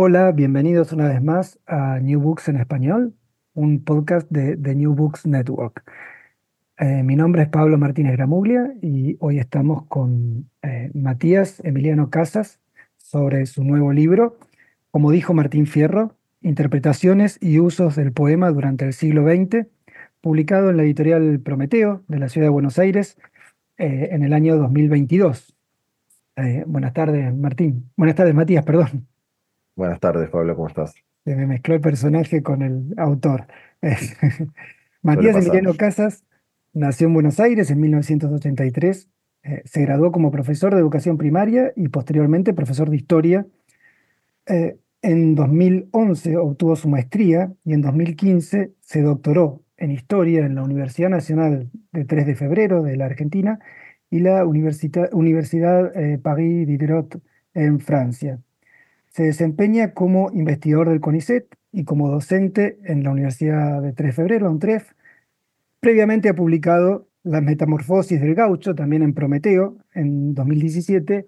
Hola, bienvenidos una vez más a New Books en Español, un podcast de, de New Books Network. Eh, mi nombre es Pablo Martínez Gramuglia y hoy estamos con eh, Matías Emiliano Casas sobre su nuevo libro, como dijo Martín Fierro, Interpretaciones y usos del poema durante el siglo XX, publicado en la editorial Prometeo de la Ciudad de Buenos Aires eh, en el año 2022. Eh, buenas tardes, Martín. Buenas tardes, Matías, perdón. Buenas tardes, Pablo, ¿cómo estás? Se me mezcló el personaje con el autor. Matías. Emiliano Casas nació en Buenos Aires en 1983. eh, se graduó como profesor de educación primaria y posteriormente profesor de historia. Eh, en 2011 obtuvo su maestría y en 2015 se doctoró en historia en la Universidad Nacional de 3 de Febrero de la Argentina y la Universita- Universidad eh, Paris Diderot en Francia. Se desempeña como investigador del CONICET y como docente en la Universidad de 3 de Febrero, UNTREF. Previamente ha publicado Las Metamorfosis del Gaucho, también en Prometeo, en 2017,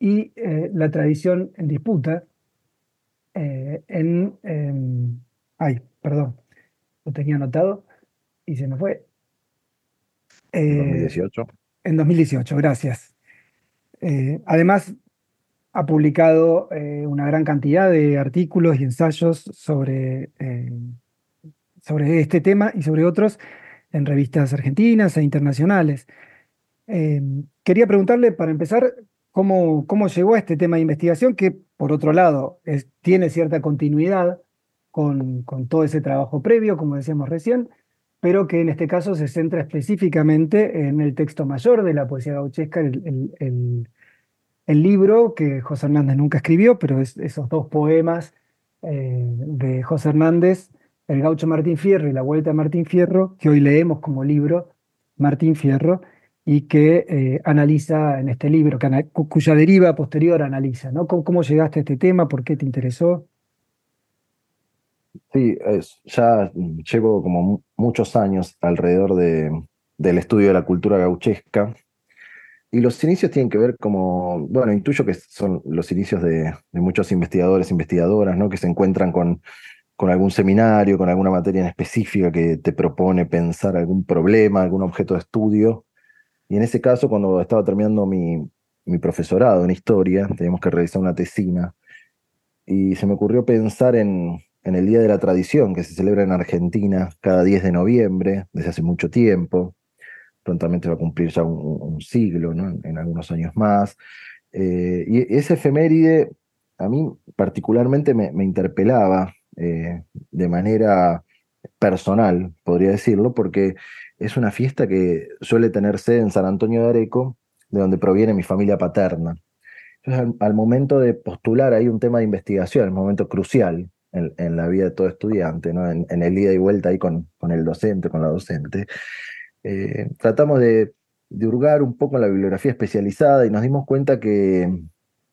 y eh, La Tradición en Disputa, eh, en... em, ay, perdón, lo tenía anotado y se me fue. Eh, 2018. en 2018, gracias. Eh, además, ha publicado eh, una gran cantidad de artículos y ensayos sobre, eh, sobre este tema y sobre otros en revistas argentinas e internacionales. Eh, quería preguntarle, para empezar, cómo, cómo llegó a este tema de investigación, que por otro lado tiene cierta continuidad con, con todo ese trabajo previo, como decíamos recién, pero que en este caso se centra específicamente en el texto mayor de la poesía gauchesca, el- el libro que José Hernández nunca escribió, pero es esos dos poemas eh, de José Hernández, El gaucho Martín Fierro y La Vuelta a Martín Fierro, que hoy leemos como libro Martín Fierro, y que eh, analiza en este libro, cuya deriva posterior analiza, ¿no? ¿Cómo, llegaste a este tema? ¿Por qué te interesó? Sí, ya llevo como mu- muchos años alrededor de, del estudio de la cultura gauchesca y los inicios tienen que ver como, bueno, intuyo que son los inicios de, muchos investigadores, investigadoras, ¿no? Que se encuentran con, con algún seminario, con alguna materia en específica que te propone pensar algún problema, algún objeto de estudio. Y en ese caso, cuando estaba terminando mi, mi profesorado en historia, teníamos que realizar una tesina y se me ocurrió pensar en, en el Día de la Tradición, que se celebra en Argentina cada 10 de noviembre, desde hace mucho tiempo. Prontamente va a cumplir ya un, siglo, ¿no? en, algunos años más. Eh, y esa efeméride a mí particularmente me, interpelaba eh, de manera personal, podría decirlo, porque es una fiesta que suele tener sede en San Antonio de Areco, de donde proviene mi familia paterna. Entonces, al, momento de postular ahí un tema de investigación, un momento crucial en, en la vida de todo estudiante, ¿no? en, en el ida y vuelta ahí con, con el docente, con la docente, eh, tratamos de, de hurgar un poco la bibliografía especializada y nos dimos cuenta que,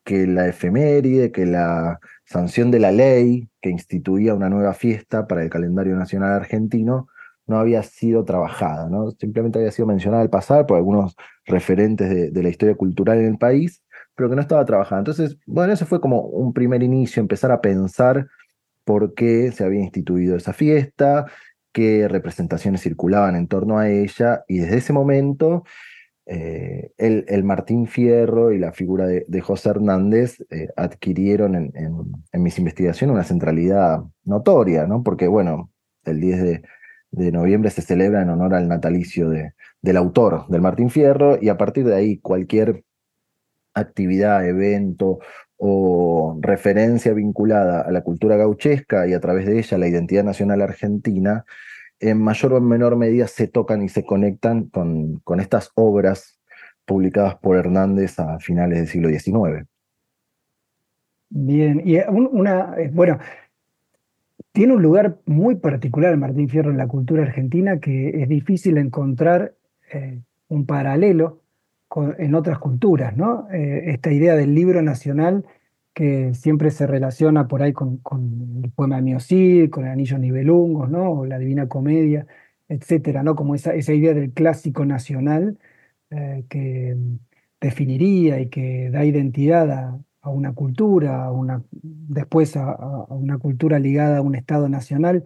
que la efeméride, que la sanción de la ley que instituía una nueva fiesta para el calendario nacional argentino no había sido trabajada, ¿no? simplemente había sido mencionada al pasar por algunos referentes de, de la historia cultural en el país, pero que no estaba trabajada. Entonces, bueno, ese fue como un primer inicio, empezar a pensar por qué se había instituido esa fiesta, qué representaciones circulaban en torno a ella, y desde ese momento eh, el, el, Martín Fierro y la figura de, de José Hernández eh, adquirieron en, en, mis investigaciones una centralidad notoria, ¿no? Porque, bueno, el 10 de, de noviembre se celebra en honor al natalicio de, del autor, del Martín Fierro, y a partir de ahí cualquier actividad, evento o referencia vinculada a la cultura gauchesca y a través de ella la identidad nacional argentina, en mayor o menor medida se tocan y se conectan con, con estas obras publicadas por Hernández a finales del siglo XIX. Bien, y una, bueno, tiene un lugar muy particular Martín Fierro en la cultura argentina que es difícil encontrar eh, un paralelo en otras culturas, ¿no? Eh, esta idea del libro nacional que siempre se relaciona por ahí con, el poema de Miocid, con el Anillo Nibelungos, ¿no? O la Divina Comedia, etcétera, ¿no? Como esa, esa idea del clásico nacional eh, que definiría y que da identidad a, una cultura, a una, después a, una cultura ligada a un Estado nacional.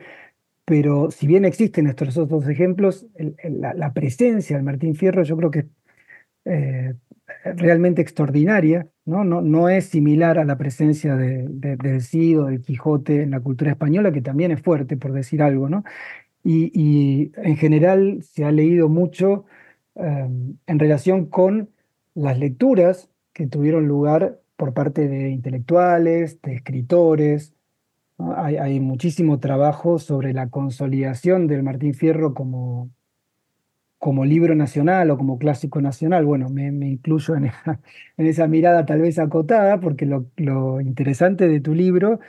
Pero si bien existen estos otros ejemplos, la, presencia del Martín Fierro yo creo que eh, realmente extraordinaria, ¿no? No, no es similar a la presencia de, del Cid o del Quijote en la cultura española, que también es fuerte, por decir algo, ¿no? Y, en general se ha leído mucho em, en relación con las lecturas que tuvieron lugar por parte de intelectuales, de escritores. Hay, hay muchísimo trabajo sobre la consolidación del Martín Fierro como, como libro nacional o como clásico nacional, bueno, me, incluyo en esa, en esa, mirada tal vez acotada, porque lo, interesante de tu libro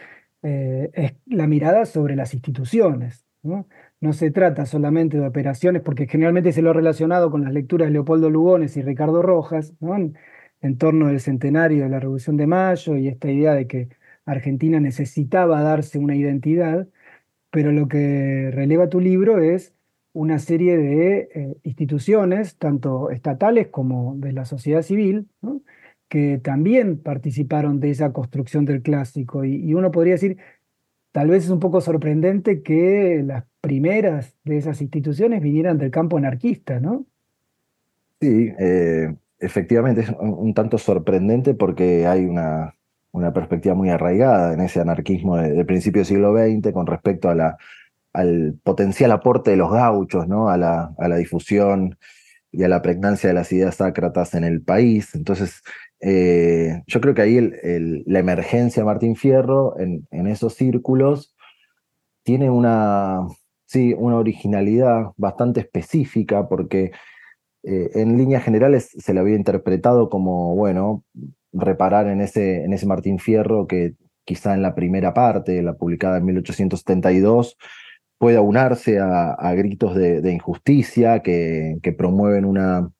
eh, es la mirada sobre las instituciones. ¿no? no se trata solamente de operaciones, porque generalmente se lo ha relacionado con las lecturas de Leopoldo Lugones y Ricardo Rojas, ¿no? en, en torno del centenario de la Revolución de Mayo y esta idea de que Argentina necesitaba darse una identidad, pero lo que releva tu libro es una serie de eh, instituciones, tanto estatales como de la sociedad civil, que también participaron de esa construcción del clásico. Y, uno podría decir, tal vez es un poco sorprendente que las primeras de esas instituciones vinieran del campo anarquista, ¿no? Sí, eh, efectivamente es un, tanto sorprendente porque hay una, una perspectiva muy arraigada en ese anarquismo del de principio del siglo XX con respecto a la al potencial aporte de los gauchos, ¿no? a, la, a la difusión y a la pregnancia de las ideas sácratas en el país. Entonces, eh, yo creo que ahí la emergencia de Martín Fierro en, en, esos círculos tiene una, sí, una originalidad bastante específica porque eh, en líneas generales se le había interpretado como, bueno, reparar en ese, en ese Martín Fierro que quizá en la primera parte, la publicada en 1872, pueda unarse a, gritos de, injusticia que, que promueven una,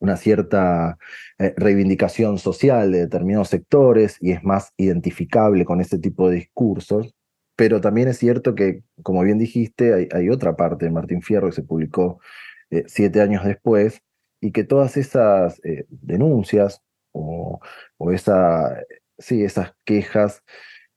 una cierta eh, reivindicación social de determinados sectores y es más identificable con ese tipo de discursos. Pero también es cierto que, como bien dijiste, hay, otra parte de Martín Fierro que se publicó eh, siete años después y que todas esas eh, denuncias o, o esa, sí, esas quejas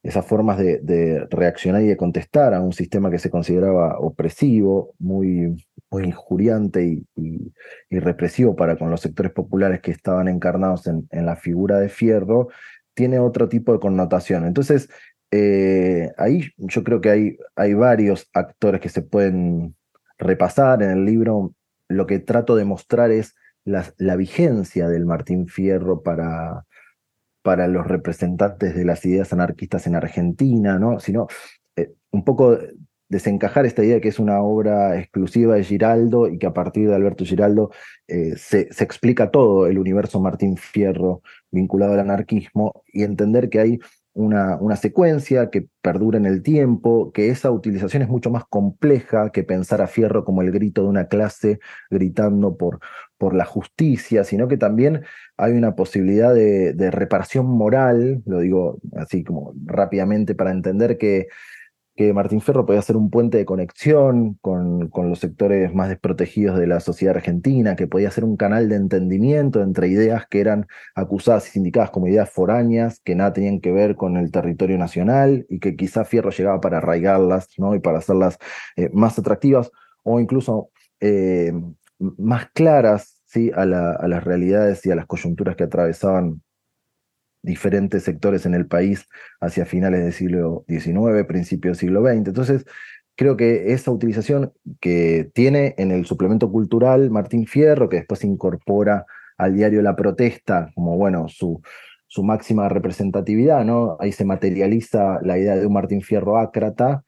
esas formas de, reaccionar y de contestar a un sistema que se consideraba opresivo, muy, muy injuriante y, represivo para con los sectores populares que estaban encarnados en, la figura de Fierro, tiene otro tipo de connotación. Entonces, eh, ahí yo creo que hay, hay varios actores que se pueden repasar en el libro. Lo que trato de mostrar es la, la vigencia del Martín Fierro para, para los representantes de las ideas anarquistas en Argentina, ¿no? sino eh, un poco desencajar esta idea de que es una obra exclusiva de Giraldo y que a partir de Alberto Giraldo eh, se, se, explica todo el universo Martín Fierro vinculado al anarquismo y entender que hay una, una, secuencia que perdura en el tiempo, que esa utilización es mucho más compleja que pensar a Fierro como el grito de una clase gritando por, por la justicia, sino que también hay una posibilidad de, reparación moral, lo digo así como rápidamente para entender que que Martín Ferro podía ser un puente de conexión con, con, los sectores más desprotegidos de la sociedad argentina, que podía ser un canal de entendimiento entre ideas que eran acusadas y sindicadas como ideas foráneas, que nada tenían que ver con el territorio nacional y que quizá Fierro llegaba para arraigarlas ¿no? y para hacerlas eh, más atractivas o incluso eh, más claras ¿sí? a, las realidades y a las coyunturas que atravesaban diferentes sectores en el país hacia finales del siglo XIX, principios del siglo XX. Entonces, creo que esa utilización que tiene en el suplemento cultural Martín Fierro, que después incorpora al diario La Protesta como, bueno, su, su máxima representatividad, ¿no? Ahí se materializa la idea de un Martín Fierro ácrata,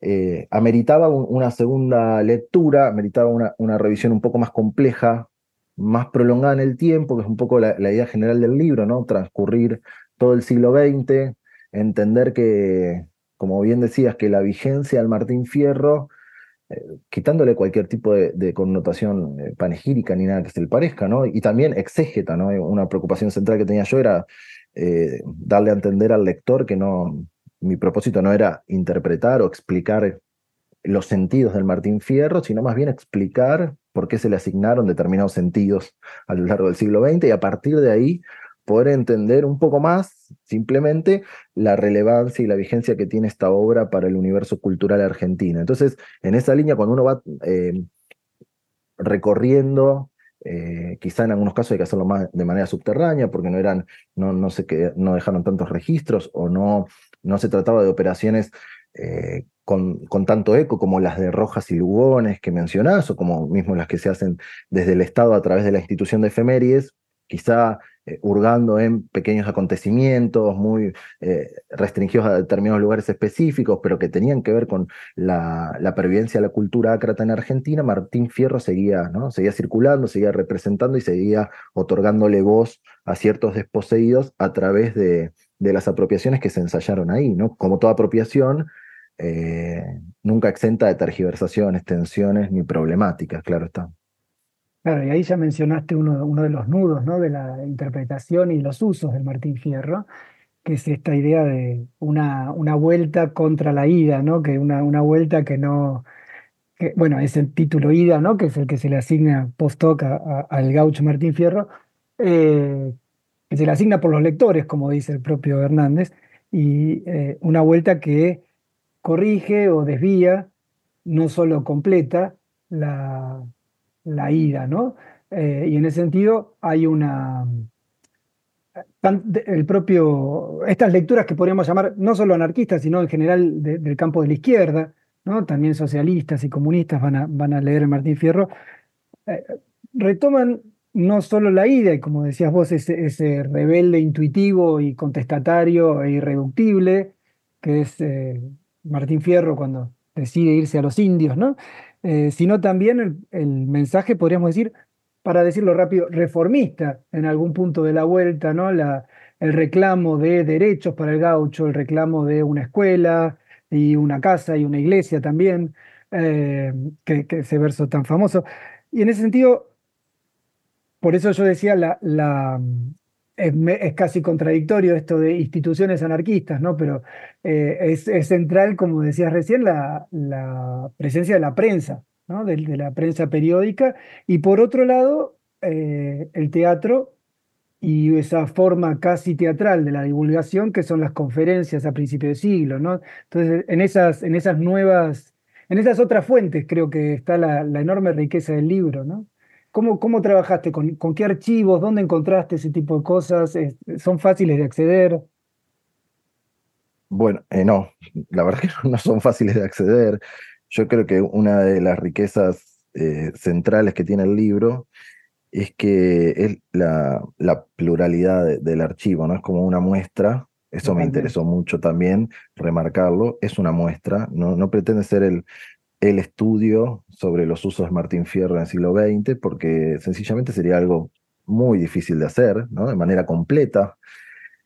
eh, ameritaba una segunda lectura, ameritaba una, una revisión un poco más compleja más prolongada en el tiempo, que es un poco la, idea general del libro, ¿no? Transcurrir todo el siglo XX, entender que, como bien decías, que la vigencia del Martín Fierro, eh, quitándole cualquier tipo de, connotación eh, panegírica ni nada que se le parezca, ¿no? Y también exégeta, ¿no? Una preocupación central que tenía yo era eh, darle a entender al lector que no, mi propósito no era interpretar o explicar los sentidos del Martín Fierro, sino más bien explicar por qué se le asignaron determinados sentidos a lo largo del siglo XX y a partir de ahí poder entender un poco más simplemente la relevancia y la vigencia que tiene esta obra para el universo cultural argentino. Entonces, en esa línea, cuando uno va eh, recorriendo, eh, quizá en algunos casos hay que hacerlo más de manera subterránea, porque no eran, no, no sé qué, no dejaron tantos registros o no, no se trataba de operaciones eh, con, tanto eco como las de Rojas y Lugones que mencionás, o como mismo las que se hacen desde el Estado a través de la institución de efemérides, quizá eh, hurgando en pequeños acontecimientos muy eh, restringidos a determinados lugares específicos, pero que tenían que ver con la, la pervivencia de la cultura ácrata en Argentina, Martín Fierro seguía, ¿no? seguía circulando, seguía representando y seguía otorgándole voz a ciertos desposeídos a través de, de las apropiaciones que se ensayaron ahí, ¿no? Como toda apropiación, eh, nunca exenta de tergiversaciones, tensiones ni problemáticas, claro está. Claro, y ahí ya mencionaste uno, uno de los nudos ¿no? de la interpretación y los usos del Martín Fierro, que es esta idea de una, una vuelta contra la ida, ¿no? que una, una vuelta que no, bueno, es el título ida, ¿no? que es el que se le asigna post-hoc al gaucho Martín Fierro, eh, que se le asigna por los lectores, como dice el propio Hernández, y eh, una vuelta que corrige o desvía, no solo completa, la, la ida, ¿no? Eh, y en ese sentido hay una... El propio, estas lecturas que podríamos llamar no solo anarquistas, sino en general del campo de la izquierda, ¿no? también socialistas y comunistas van a, van a leer Martín Fierro, eh, retoman no solo la ida, y como decías vos, ese, rebelde intuitivo y contestatario e irreductible, que es eh, Martín Fierro cuando decide irse a los indios, ¿no? Eh, sino también el, mensaje, podríamos decir, para decirlo rápido, reformista en algún punto de la vuelta, ¿no? La, el reclamo de derechos para el gaucho, el reclamo de una escuela y una casa y una iglesia también, eh, que, ese verso tan famoso. Y en ese sentido, por eso yo decía, es, casi contradictorio esto de instituciones anarquistas, ¿no? Pero eh, es, central, como decías recién, la, presencia de la prensa, ¿no? De, la prensa periódica. Y por otro lado, eh, el teatro y esa forma casi teatral de la divulgación, que son las conferencias a principio de siglo, ¿no? Entonces, en esas, en esas nuevas, en esas otras fuentes creo que está la, la enorme riqueza del libro, ¿no? ¿Cómo, trabajaste? ¿Con, qué archivos? ¿Dónde encontraste ese tipo de cosas? ¿Son fáciles de acceder? Bueno, eh, no, la verdad que no son fáciles de acceder. Yo creo que una de las riquezas eh, centrales que tiene el libro es que es la, pluralidad del archivo, ¿no? Es como una muestra, eso me interesó mucho también remarcarlo, es una muestra, no, no pretende ser el, el estudio sobre los usos de Martín Fierro en el siglo XX, porque sencillamente sería algo muy difícil de hacer, de manera completa.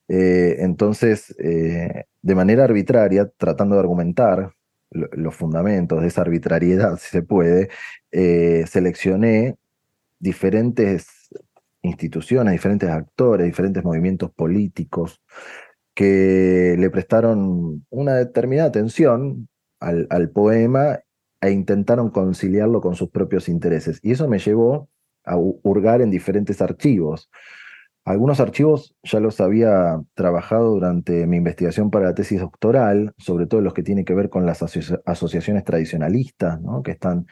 Eh, entonces, eh, de manera arbitraria, tratando de argumentar los fundamentos de esa arbitrariedad, si se puede, eh, seleccioné diferentes instituciones, diferentes actores, diferentes movimientos políticos que le prestaron una determinada atención al poema e intentaron conciliarlo con sus propios intereses. Y eso me llevó a hurgar en diferentes archivos. Algunos archivos ya los había trabajado durante mi investigación para la tesis doctoral, sobre todo los que tienen que ver con las asociaciones tradicionalistas, ¿no? que están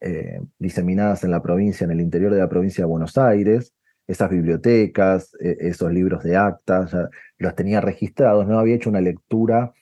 eh, diseminadas en la provincia, en el interior de la provincia de Buenos Aires. Esas bibliotecas, e, esos libros de actas, los tenía registrados, no había hecho una lectura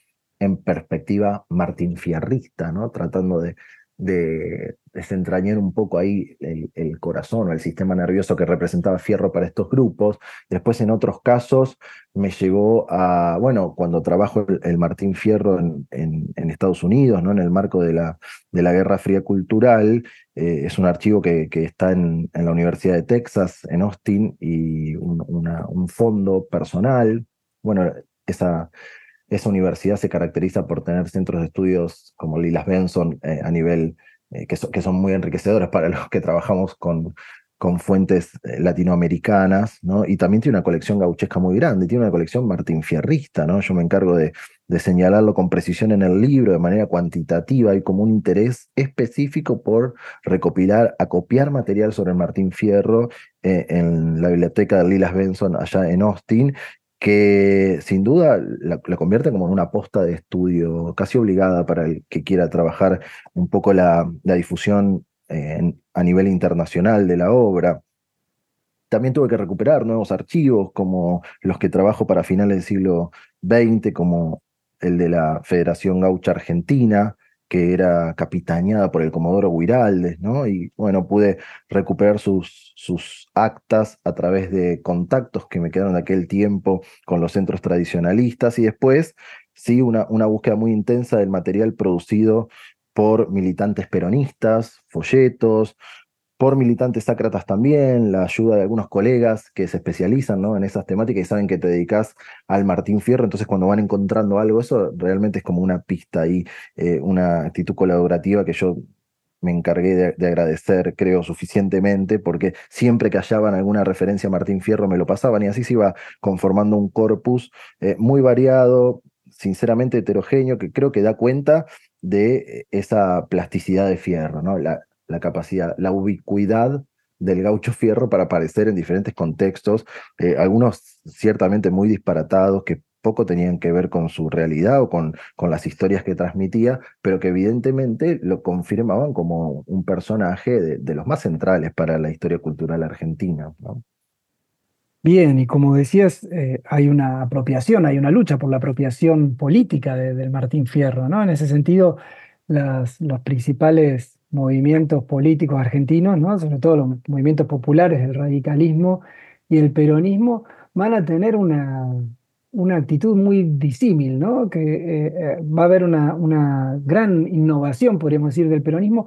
en perspectiva martinfierrista, ¿no? tratando de, de desentrañar un poco ahí el, corazón o el sistema nervioso que representaba Fierro para estos grupos. Después, en otros casos, me llevó a, bueno, cuando trabajo el, Martín Fierro en, Estados Unidos, ¿no? en el marco de la, de la Guerra Fría Cultural, eh, es un archivo que, está en, en, la Universidad de Texas, en Austin, y un, un fondo personal. Bueno, esa, esa universidad se caracteriza por tener centros de estudios como Lilas Benson eh, a nivel eh, que, que, son muy enriquecedores para los que trabajamos con, con fuentes eh, latinoamericanas, ¿no? Y también tiene una colección gauchesca muy grande, tiene una colección Martín Fierrista, ¿no? Yo me encargo de, de señalarlo con precisión en el libro de manera cuantitativa, hay como un interés específico por recopilar, acopiar material sobre Martín Fierro en la biblioteca de Lilas Benson allá en Austin que sin duda la, convierte como en una posta de estudio casi obligada para el que quiera trabajar un poco la, difusión a nivel internacional de la obra. También tuve que recuperar nuevos archivos como los que trabajo para finales del siglo XX, como el de la Federación Gaucha Argentina, que era capitaneada por el Comodoro Guiraldes, ¿no? Y bueno, pude recuperar sus, sus actas a través de contactos que me quedaron aquel tiempo con los centros tradicionalistas y después, sí, una, una búsqueda muy intensa del material producido por militantes peronistas, folletos, por militantes sácratas también, la ayuda de algunos colegas que se especializan ¿no? en esas temáticas y saben que te dedicas al Martín Fierro, entonces cuando van encontrando algo, eso realmente es como una pista y eh, una actitud colaborativa que yo me encargué de, agradecer, creo, suficientemente, porque siempre que hallaban alguna referencia a Martín Fierro me lo pasaban y así se iba conformando un corpus eh, muy variado, sinceramente heterogéneo, que creo que da cuenta de eh, esa plasticidad de Fierro, ¿no? La, la capacidad, la ubicuidad del gaucho fierro para aparecer en diferentes contextos, eh, algunos ciertamente muy disparatados que poco tenían que ver con su realidad o con, con las historias que transmitía, pero que evidentemente lo confirmaban como un personaje de, los más centrales para la historia cultural argentina. Bien, y como decías, eh, hay una apropiación, hay una lucha por la apropiación política del Martín Fierro, ¿no? En ese sentido, las, los principales movimientos políticos argentinos, ¿no? sobre todo los movimientos populares, el radicalismo y el peronismo, van a tener una, una actitud muy disímil, ¿no? que eh, eh, va a haber una, una, gran innovación, podríamos decir, del peronismo,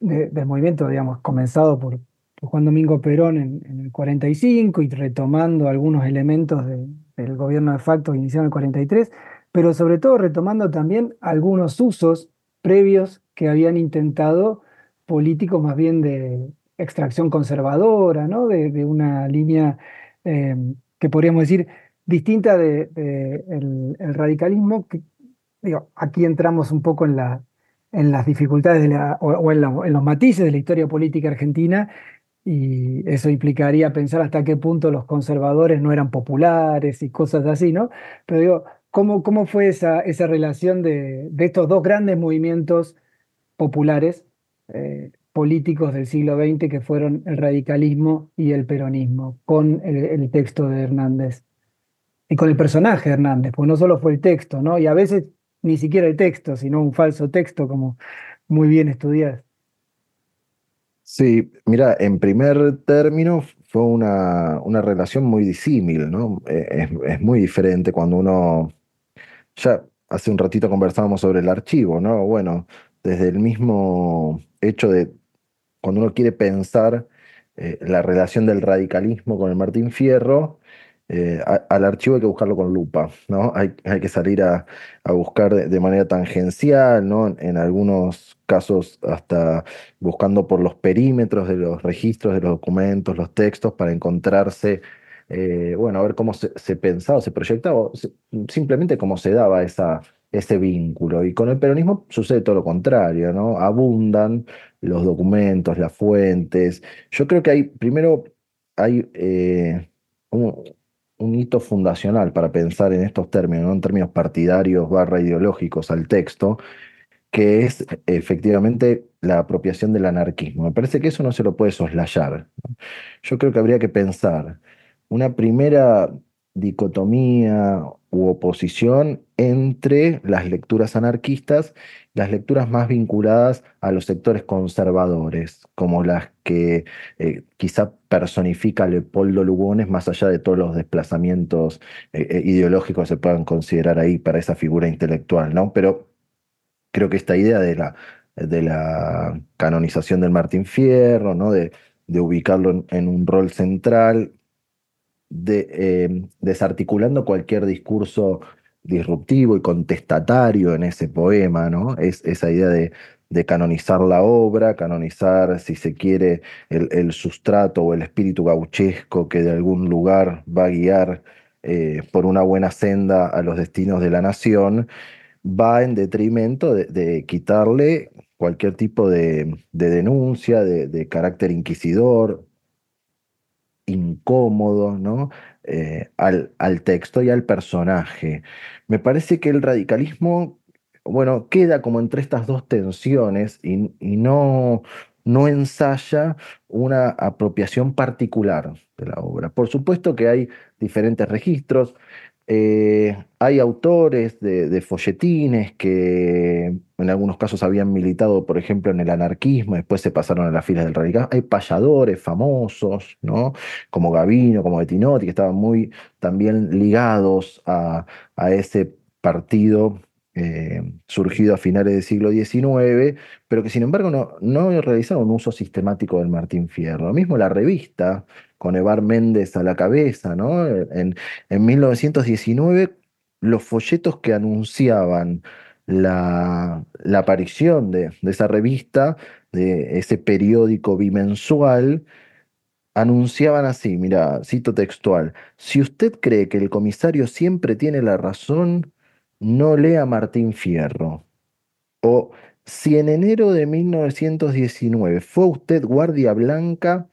del movimiento, digamos, comenzado por, Juan Domingo Perón en, el 45 y retomando algunos elementos del gobierno de facto iniciado en el 43, pero sobre todo retomando también algunos usos previos que habían intentado políticos más bien de extracción conservadora, ¿no? de, una línea eh, que podríamos decir distinta del de, el, radicalismo. Digo, aquí entramos un poco en, la, en las dificultades de la, o, en, los matices de la historia política argentina y eso implicaría pensar hasta qué punto los conservadores no eran populares y cosas así, ¿no? Pero digo, ¿cómo, cómo fue esa, esa relación de estos dos grandes movimientos populares eh, políticos del siglo XX que fueron el radicalismo y el peronismo, con el, texto de Hernández y con el personaje de Hernández, pues no solo fue el texto, ¿no? Y a veces ni siquiera el texto, sino un falso texto, como muy bien estudiado. Sí, mira, en primer término fue una, una relación muy disímil, ¿no? Eh, es, es, muy diferente cuando uno, ya hace un ratito conversábamos sobre el archivo, ¿no? Bueno, desde el mismo hecho de cuando uno quiere pensar eh, la relación del radicalismo con el Martín Fierro, eh, al archivo hay que buscarlo con lupa, ¿no? Hay, hay que salir a, buscar de, manera tangencial, ¿no? En algunos casos hasta buscando por los perímetros de los registros, de los documentos, los textos, para encontrarse, eh, bueno, a ver cómo se, se pensaba, se proyectaba, simplemente cómo se daba esa, ese vínculo. Y con el peronismo sucede todo lo contrario, ¿no? Abundan los documentos, las fuentes. Yo creo que hay, primero, hay eh, un, hito fundacional para pensar en estos términos, ¿no? en términos partidarios barra ideológicos al texto, que es efectivamente la apropiación del anarquismo. Me parece que eso no se lo puede soslayar. Yo creo que habría que pensar una primera dicotomía u oposición entre las lecturas anarquistas las lecturas más vinculadas a los sectores conservadores, como las que eh, quizá personifica Leopoldo Lugones, más allá de todos los desplazamientos eh, eh, ideológicos que se puedan considerar ahí para esa figura intelectual, ¿no? Pero creo que esta idea de la, de la canonización del Martín Fierro, ¿no? De, de ubicarlo en un rol central, eh, desarticulando cualquier discurso disruptivo y contestatario en ese poema, ¿no? Es esa idea de, canonizar la obra, canonizar, si se quiere, el, sustrato o el espíritu gauchesco que de algún lugar va a guiar eh, por una buena senda a los destinos de la nación, va en detrimento de, quitarle cualquier tipo de, denuncia, de, carácter inquisidor, incómodo, ¿no? Eh, al, al, texto y al personaje. Me parece que el radicalismo, bueno, queda como entre estas dos tensiones y, y no, no ensaya una apropiación particular de la obra. Por supuesto que hay diferentes registros. Eh, hay autores de, folletines que en algunos casos habían militado, por ejemplo, en el anarquismo, después se pasaron a las filas del radicalismo. Hay payadores famosos, ¿no? Como Gavino, como Bettinotti, que estaban muy también ligados a, ese partido eh, surgido a finales del siglo XIX, pero que sin embargo no, no realizaron un uso sistemático del Martín Fierro. Lo mismo la revista con Evar Méndez a la cabeza, ¿no? En, 1919, los folletos que anunciaban la, aparición de, esa revista, de ese periódico bimensual, anunciaban así, mira, cito textual, si usted cree que el comisario siempre tiene la razón, no lea Martín Fierro. O si en enero de 1919 fue usted guardia blanca,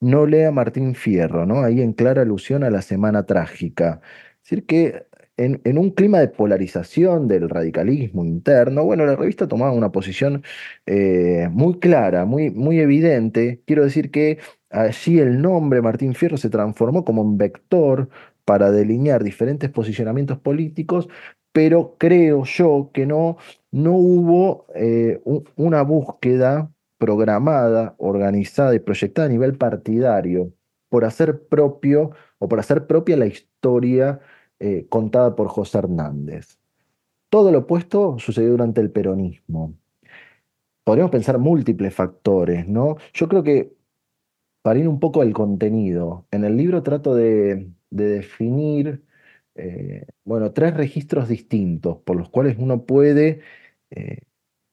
no lea Martín Fierro, ¿no? Ahí en clara alusión a la Semana Trágica. Es decir, que en, un clima de polarización del radicalismo interno, bueno, la revista tomaba una posición eh, muy clara, muy, muy evidente. Quiero decir que allí el nombre Martín Fierro se transformó como un vector para delinear diferentes posicionamientos políticos, pero creo yo que no, no hubo eh, una búsqueda programada, organizada y proyectada a nivel partidario por hacer propio o por hacer propia la historia eh, contada por José Hernández. Todo lo opuesto sucedió durante el peronismo. Podríamos pensar múltiples factores, ¿no? Yo creo que, para ir un poco al contenido, en el libro trato de, definir, eh, bueno, tres registros distintos por los cuales uno puede eh,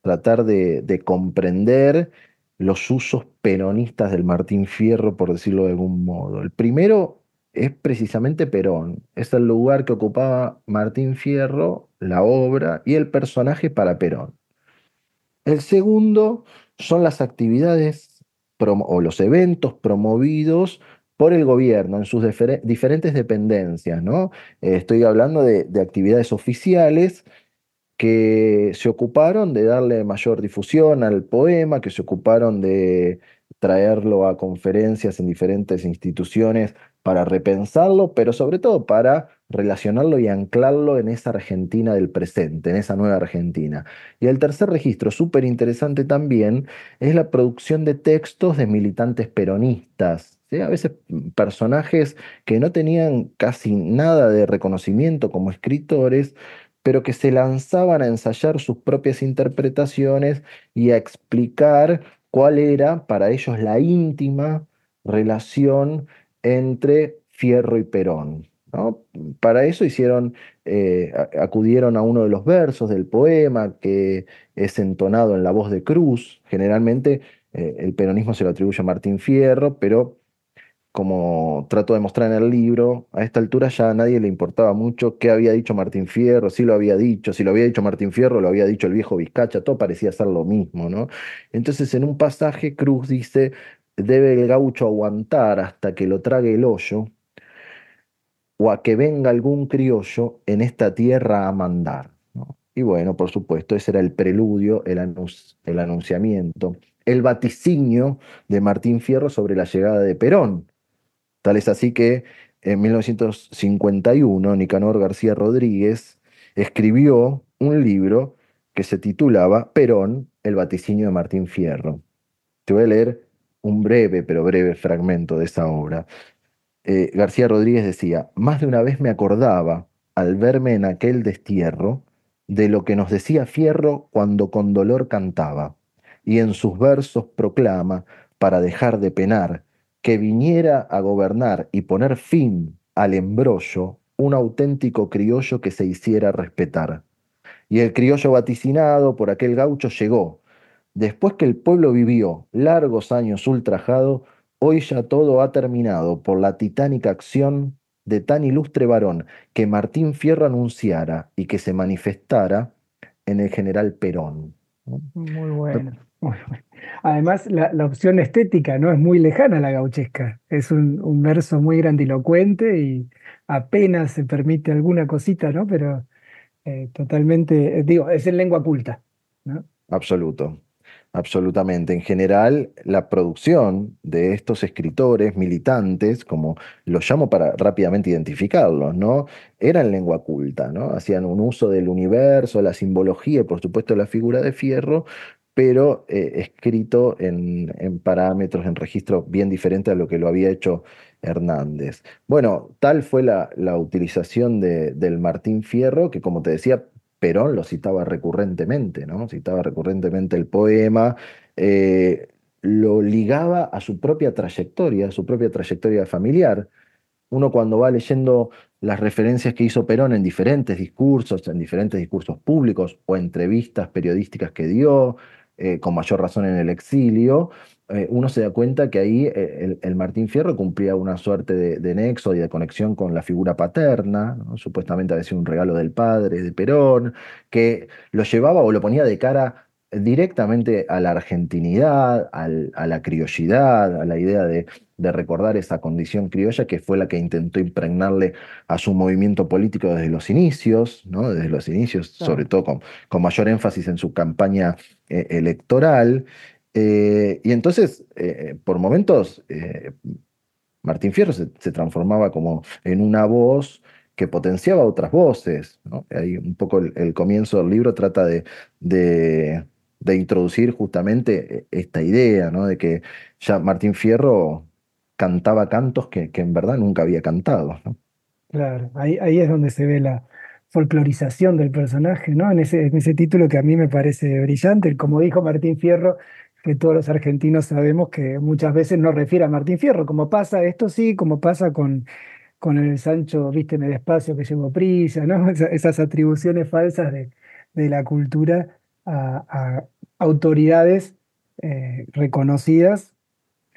tratar de, comprender los usos peronistas del Martín Fierro, por decirlo de algún modo. El primero es precisamente Perón, es el lugar que ocupaba Martín Fierro, la obra y el personaje para Perón. El segundo son las actividades o los eventos promovidos por el gobierno en sus diferentes dependencias. ¿no? estoy hablando de actividades oficiales que se ocuparon de darle mayor difusión al poema, que se ocuparon de traerlo a conferencias en diferentes instituciones para repensarlo, pero sobre todo para relacionarlo y anclarlo en esa Argentina del presente, en esa nueva Argentina. Y el tercer registro, súper interesante también, es la producción de textos de militantes peronistas, a veces personajes que no tenían casi nada de reconocimiento como escritores, pero que se lanzaban a ensayar sus propias interpretaciones y a explicar cuál era para ellos la íntima relación entre Fierro y Perón. Para eso hicieron, eh, acudieron a uno de los versos del poema que es entonado en la voz de Cruz. Generalmente eh, el peronismo se lo atribuye a Martín Fierro, pero como trato de mostrar en el libro, a esta altura ya a nadie le importaba mucho qué había dicho Martín Fierro, si lo había dicho, si lo había dicho Martín Fierro, lo había dicho el viejo Vizcacha, todo parecía ser lo mismo, ¿no? Entonces en un pasaje Cruz dice, debe el gaucho aguantar hasta que lo trague el hoyo, o a que venga algún criollo en esta tierra a mandar. Y bueno, por supuesto, ese era el preludio, el, el anunciamiento, el vaticinio de Martín Fierro sobre la llegada de Perón Tal es así que en 1951, Nicanor García Rodríguez escribió un libro que se titulaba Perón, el vaticinio de Martín Fierro. Te voy a leer un breve, pero breve fragmento de esa obra. Eh, García Rodríguez decía, más de una vez me acordaba, al verme en aquel destierro, de lo que nos decía Fierro cuando con dolor cantaba, y en sus versos proclama, para dejar de penar, que viniera a gobernar y poner fin al embrollo un auténtico criollo que se hiciera respetar. Y el criollo vaticinado por aquel gaucho llegó. Después que el pueblo vivió largos años ultrajado, hoy ya todo ha terminado por la titánica acción de tan ilustre varón que Martín Fierro anunciara y que se manifestara en el general Perón. Muy bueno. Además, la, opción estética no es muy lejana a la gauchesca. Es un, verso muy grandilocuente y apenas se permite alguna cosita, ¿no? Pero eh, totalmente, digo, es en lengua culta. ¿no? Absoluto. Absolutamente. En general, la producción de estos escritores militantes, como los llamo para rápidamente identificarlos, ¿no? Eran lengua culta, ¿no? Hacían un uso del universo, la simbología y por supuesto la figura de Fierro, pero eh, escrito en, parámetros, en registro bien diferente a lo que lo había hecho Hernández. Bueno, tal fue la, utilización del Martín Fierro, que como te decía, Perón lo citaba recurrentemente, ¿no? Citaba recurrentemente el poema, eh, lo ligaba a su propia trayectoria, a su propia trayectoria familiar. Uno cuando va leyendo las referencias que hizo Perón en diferentes discursos, en diferentes discursos públicos o entrevistas periodísticas que dio, eh, con mayor razón en el exilio, eh, uno se da cuenta que ahí eh, el, Martín Fierro cumplía una suerte de, nexo y de conexión con la figura paterna, supuestamente había sido un regalo del padre de Perón, que lo llevaba o lo ponía de cara directamente a la argentinidad, a la criollidad, a la idea de, recordar esa condición criolla que fue la que intentó impregnarle a su movimiento político desde los inicios, ¿no? desde los inicios, sobre todo con, con, mayor énfasis en su campaña eh, electoral. Eh, y entonces, eh, por momentos, Martín Fierro se, transformaba como en una voz que potenciaba otras voces. Ahí un poco el, comienzo del libro trata de de introducir justamente eh, esta idea, ¿no? De que ya Martín Fierro cantaba cantos que, que en verdad nunca había cantado. Claro, ahí, ahí es donde se ve la folclorización del personaje, ¿no? En ese, en ese título que a mí me parece brillante, como dijo Martín Fierro, que todos los argentinos sabemos que muchas veces no refiere a Martín Fierro, como pasa esto sí, como pasa con, con el Sancho, vísteme despacio que llevo prisa, ¿no? esas atribuciones falsas de, de la cultura a, autoridades eh, reconocidas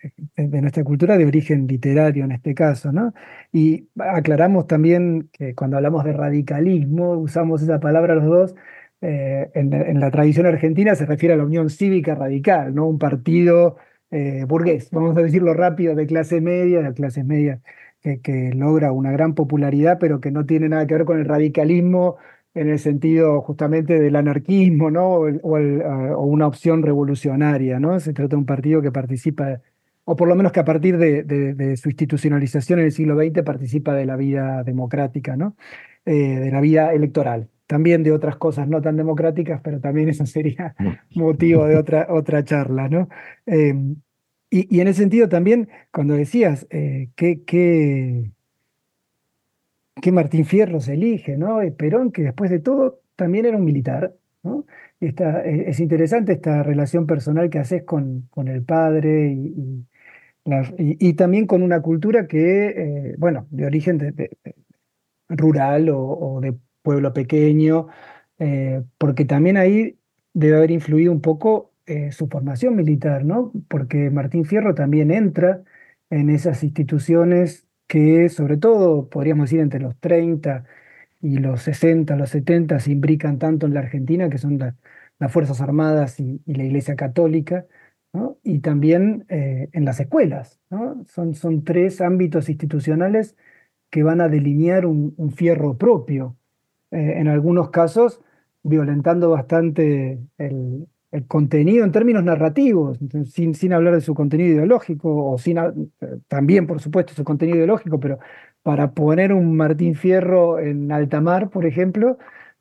eh, de nuestra cultura de origen literario en este caso, ¿no? Y aclaramos también que cuando hablamos de radicalismo, usamos esa palabra los dos, eh, en, la tradición argentina se refiere a la Unión Cívica Radical, ¿no? Un partido burgués, vamos a decirlo rápido, de clase media, de clase media que, que logra una gran popularidad, pero que no tiene nada que ver con el radicalismo en el sentido justamente del anarquismo, ¿no? O, ah, una opción revolucionaria, ¿no? Se trata de un partido que participa, o por lo menos que a partir de, su institucionalización en el siglo XX participa de la vida democrática, ¿no? Eh, de la vida electoral. También de otras cosas no tan democráticas, pero también eso sería motivo de otra, otra charla, ¿no? Em, y, en ese sentido también, cuando decías eh, que, que que Martín Fierro se elige, ¿no? Y Perón, que después de todo también era un militar, ¿no? Y e, es interesante esta relación personal que haces con, con el padre y, y, también con una cultura que, eh, bueno, de origen rural o, de pueblo pequeño, eh, porque también ahí debe haber influido un poco eh, su formación militar, ¿no? Porque Martín Fierro también entra en esas instituciones que sobre todo, podríamos decir, entre los 30 y los 60, los 70, se imbrican tanto en la Argentina, que son las Fuerzas Armadas y, la Iglesia Católica, y también eh, en las escuelas. Son, son tres ámbitos institucionales que van a delinear un, fierro propio, eh, en algunos casos violentando bastante el, el contenido en términos narrativos, sin, sin hablar de su contenido ideológico, o sin, también, por supuesto, su contenido ideológico, pero para poner un Martín Fierro en alta mar, por ejemplo,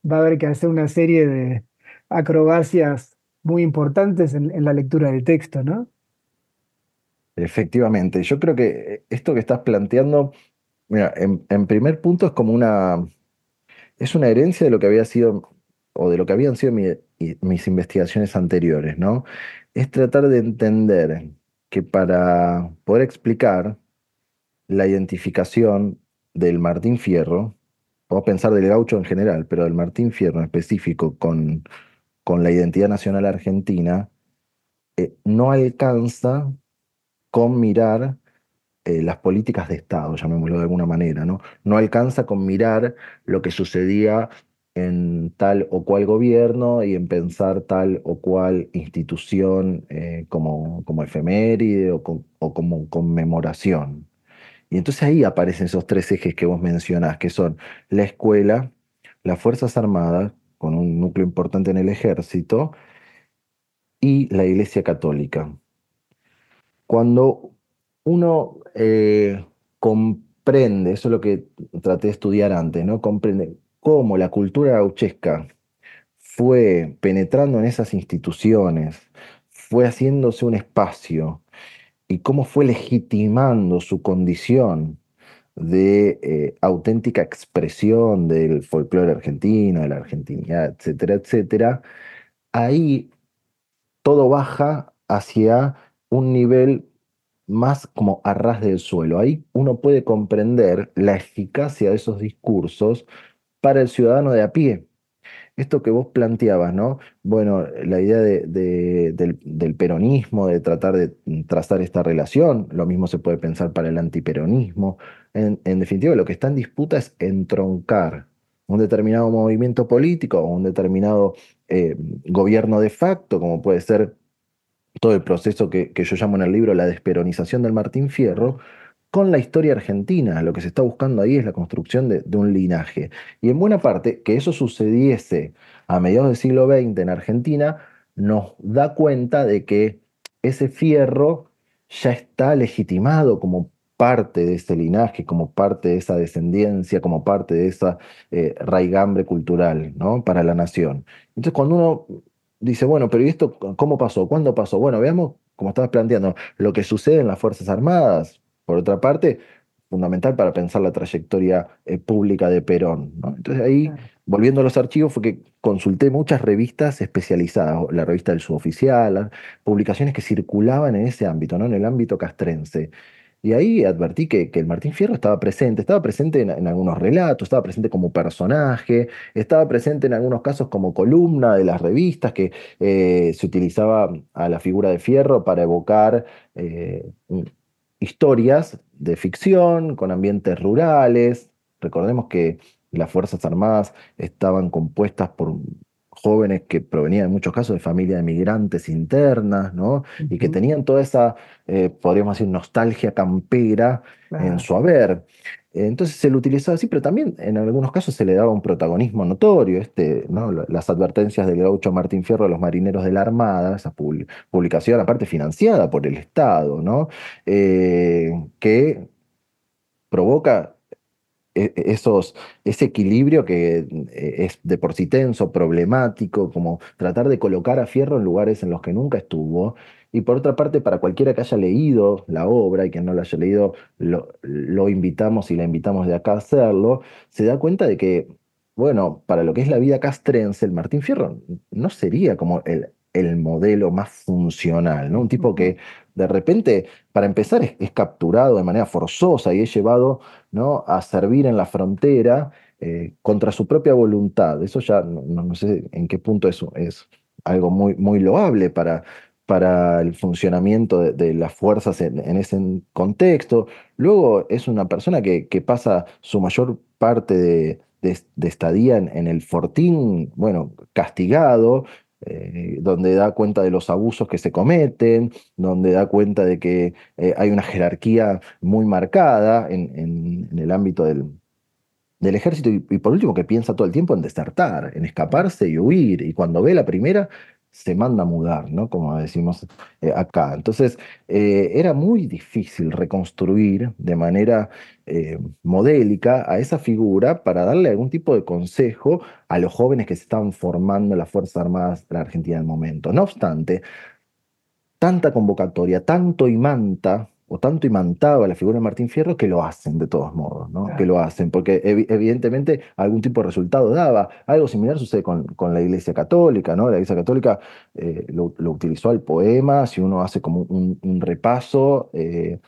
va a haber que hacer una serie de acrobacias muy importantes en, la lectura del texto, ¿no? Efectivamente, yo creo que esto que estás planteando, mira, en, en primer punto es como una, es una herencia de lo que había sido o de lo que habían sido mis investigaciones anteriores, ¿no? Es tratar de entender que para poder explicar la identificación del Martín Fierro, o pensar del gaucho en general, pero del Martín Fierro en específico con, con la identidad nacional argentina, eh, no alcanza con mirar eh, las políticas de Estado, llamémoslo de alguna manera, ¿no? No alcanza con mirar lo que sucedía en tal o cual gobierno y en pensar tal o cual institución eh, como, como efeméride o, co- o como conmemoración. Y entonces ahí aparecen esos tres ejes que vos mencionás, que son la escuela, las Fuerzas Armadas, con un núcleo importante en el ejército, y la Iglesia Católica. Cuando uno eh, comprende, eso es lo que traté de estudiar antes, ¿no? Comprende cómo la cultura gauchesca fue penetrando en esas instituciones, fue haciéndose un espacio y cómo fue legitimando su condición de eh, auténtica expresión del folclore argentino, de la argentinidad, etcétera, etcétera, ahí todo baja hacia un nivel más como a ras del suelo. Ahí uno puede comprender la eficacia de esos discursos para el ciudadano de a pie. Esto que vos planteabas, ¿no? Bueno, la idea de- de- del, peronismo, de tratar de trazar esta relación, lo mismo se puede pensar para el antiperonismo. En, en definitiva, lo que está en disputa es entroncar un determinado movimiento político o un determinado eh, gobierno de facto, como puede ser todo el proceso que yo llamo en el libro la desperonización del Martín Fierro, con la historia argentina. Lo que se está buscando ahí es la construcción de, un linaje. Y en buena parte, que eso sucediese a mediados del siglo XX en Argentina, nos da cuenta de que ese fierro ya está legitimado como parte de ese linaje, como parte de esa descendencia, como parte de esa eh, raigambre cultural, ¿no? Para la nación. Entonces, cuando uno dice, bueno, pero ¿y esto cómo pasó? ¿Cuándo pasó? Bueno, veamos, como estabas planteando, lo que sucede en las Fuerzas Armadas. Por otra parte, fundamental para pensar la trayectoria eh, pública de Perón. ¿no? Entonces ahí, Claro. volviendo a los archivos, fue que consulté muchas revistas especializadas, la revista del Suboficial, las publicaciones que circulaban en ese ámbito, ¿no? En el ámbito castrense. Y ahí advertí que, que el Martín Fierro estaba presente, estaba presente en, en algunos relatos, estaba presente como personaje, estaba presente en algunos casos como columna de las revistas, que eh, se utilizaba a la figura de Fierro para evocar eh, un- historias de ficción con ambientes rurales. Recordemos que las Fuerzas Armadas estaban compuestas por jóvenes que provenían en muchos casos de familias de migrantes internas, ¿no? Y que tenían toda esa, eh, podríamos decir, nostalgia campera en su haber. Entonces se lo utilizaba así, pero también en algunos casos se le daba un protagonismo notorio, este, ¿no? La- Las advertencias del gaucho Martín Fierro a los marineros de la Armada, esa publi- publicación aparte financiada por el Estado, ¿no? Eh, que provoca e- e- esos, ese equilibrio que eh, es de por sí tenso, problemático, como tratar de colocar a Fierro en lugares en los que nunca estuvo. Y por otra parte, para cualquiera que haya leído la obra y quien no la haya leído, lo, lo invitamos y la invitamos de acá a hacerlo, se da cuenta de que, bueno, para lo que es la vida castrense, el Martín Fierro no sería como el, el modelo más funcional, ¿no? Un tipo que de repente, para empezar, es, es capturado de manera forzosa y es llevado ¿no? a servir en la frontera eh, contra su propia voluntad. Eso ya no, no- no sé en qué punto eso es algo muy, muy loable para, para el funcionamiento de, las fuerzas en, ese contexto. Luego es una persona que, pasa su mayor parte de, de- de estadía en, el fortín, bueno, castigado. eh, donde da cuenta de los abusos que se cometen, donde da cuenta de que eh, hay una jerarquía muy marcada en, el ámbito del, ejército y por último que piensa todo el tiempo en desertar, en escaparse y huir. Y cuando ve la primera, se manda a mudar, ¿no? Como decimos eh, acá. Entonces, eh, era muy difícil reconstruir de manera eh, modélica a esa figura para darle algún tipo de consejo a los jóvenes que se estaban formando en las Fuerzas Armadas de la Argentina en el momento. No obstante, tanta convocatoria, tanto imanta o tanto imantaba la figura de Martín Fierro que lo hacen de todos modos, ¿no? Que lo hacen, porque evidentemente algún tipo de resultado daba. Algo similar sucede con, con la Iglesia Católica, ¿no? La Iglesia Católica eh, lo, utilizó al poema, si uno hace como un, repaso, eh,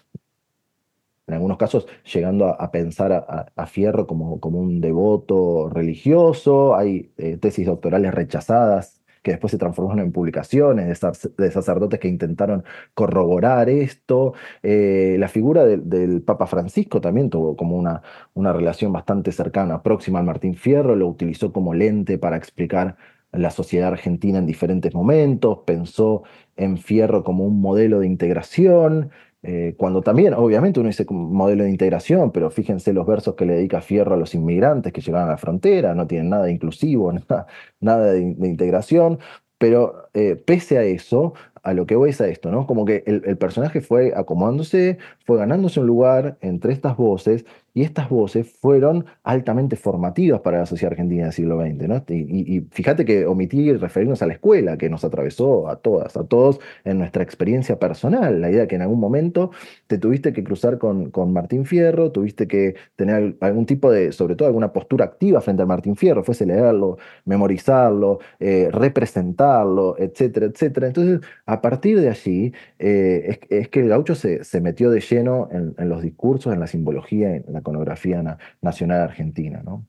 en algunos casos llegando a, pensar a, Fierro como, como un devoto religioso, hay eh, tesis doctorales rechazadas que después se transformaron en publicaciones de, sacerdotes que intentaron corroborar esto. Eh, la figura del Papa Francisco también tuvo como una, una relación bastante cercana, próxima al Martín Fierro, lo utilizó como lente para explicar la sociedad argentina en diferentes momentos, pensó en Fierro como un modelo de integración, eh, cuando también, obviamente, uno dice modelo de integración, pero fíjense los versos que le dedica Fierro a los inmigrantes que llegaban a la frontera, no tienen nada inclusivo, nada, nada de, integración, pero eh, pese a eso, a lo que voy es a esto, ¿no? Como que el, personaje fue acomodándose, fue ganándose un lugar entre estas voces, y estas voces fueron altamente formativas para la sociedad argentina del siglo XX, ¿no? Y, fíjate que omití referirnos a la escuela, que nos atravesó a todas, a todos en nuestra experiencia personal, la idea que en algún momento te tuviste que cruzar con, con Martín Fierro, tuviste que tener algún tipo de, sobre todo alguna postura activa frente a Martín Fierro, fuese leerlo, memorizarlo, eh, representarlo, etcétera, etcétera. Entonces, a partir de allí eh, es, que el gaucho se, metió de lleno en, los discursos, en la simbología, en la iconografía nacional argentina. ¿no?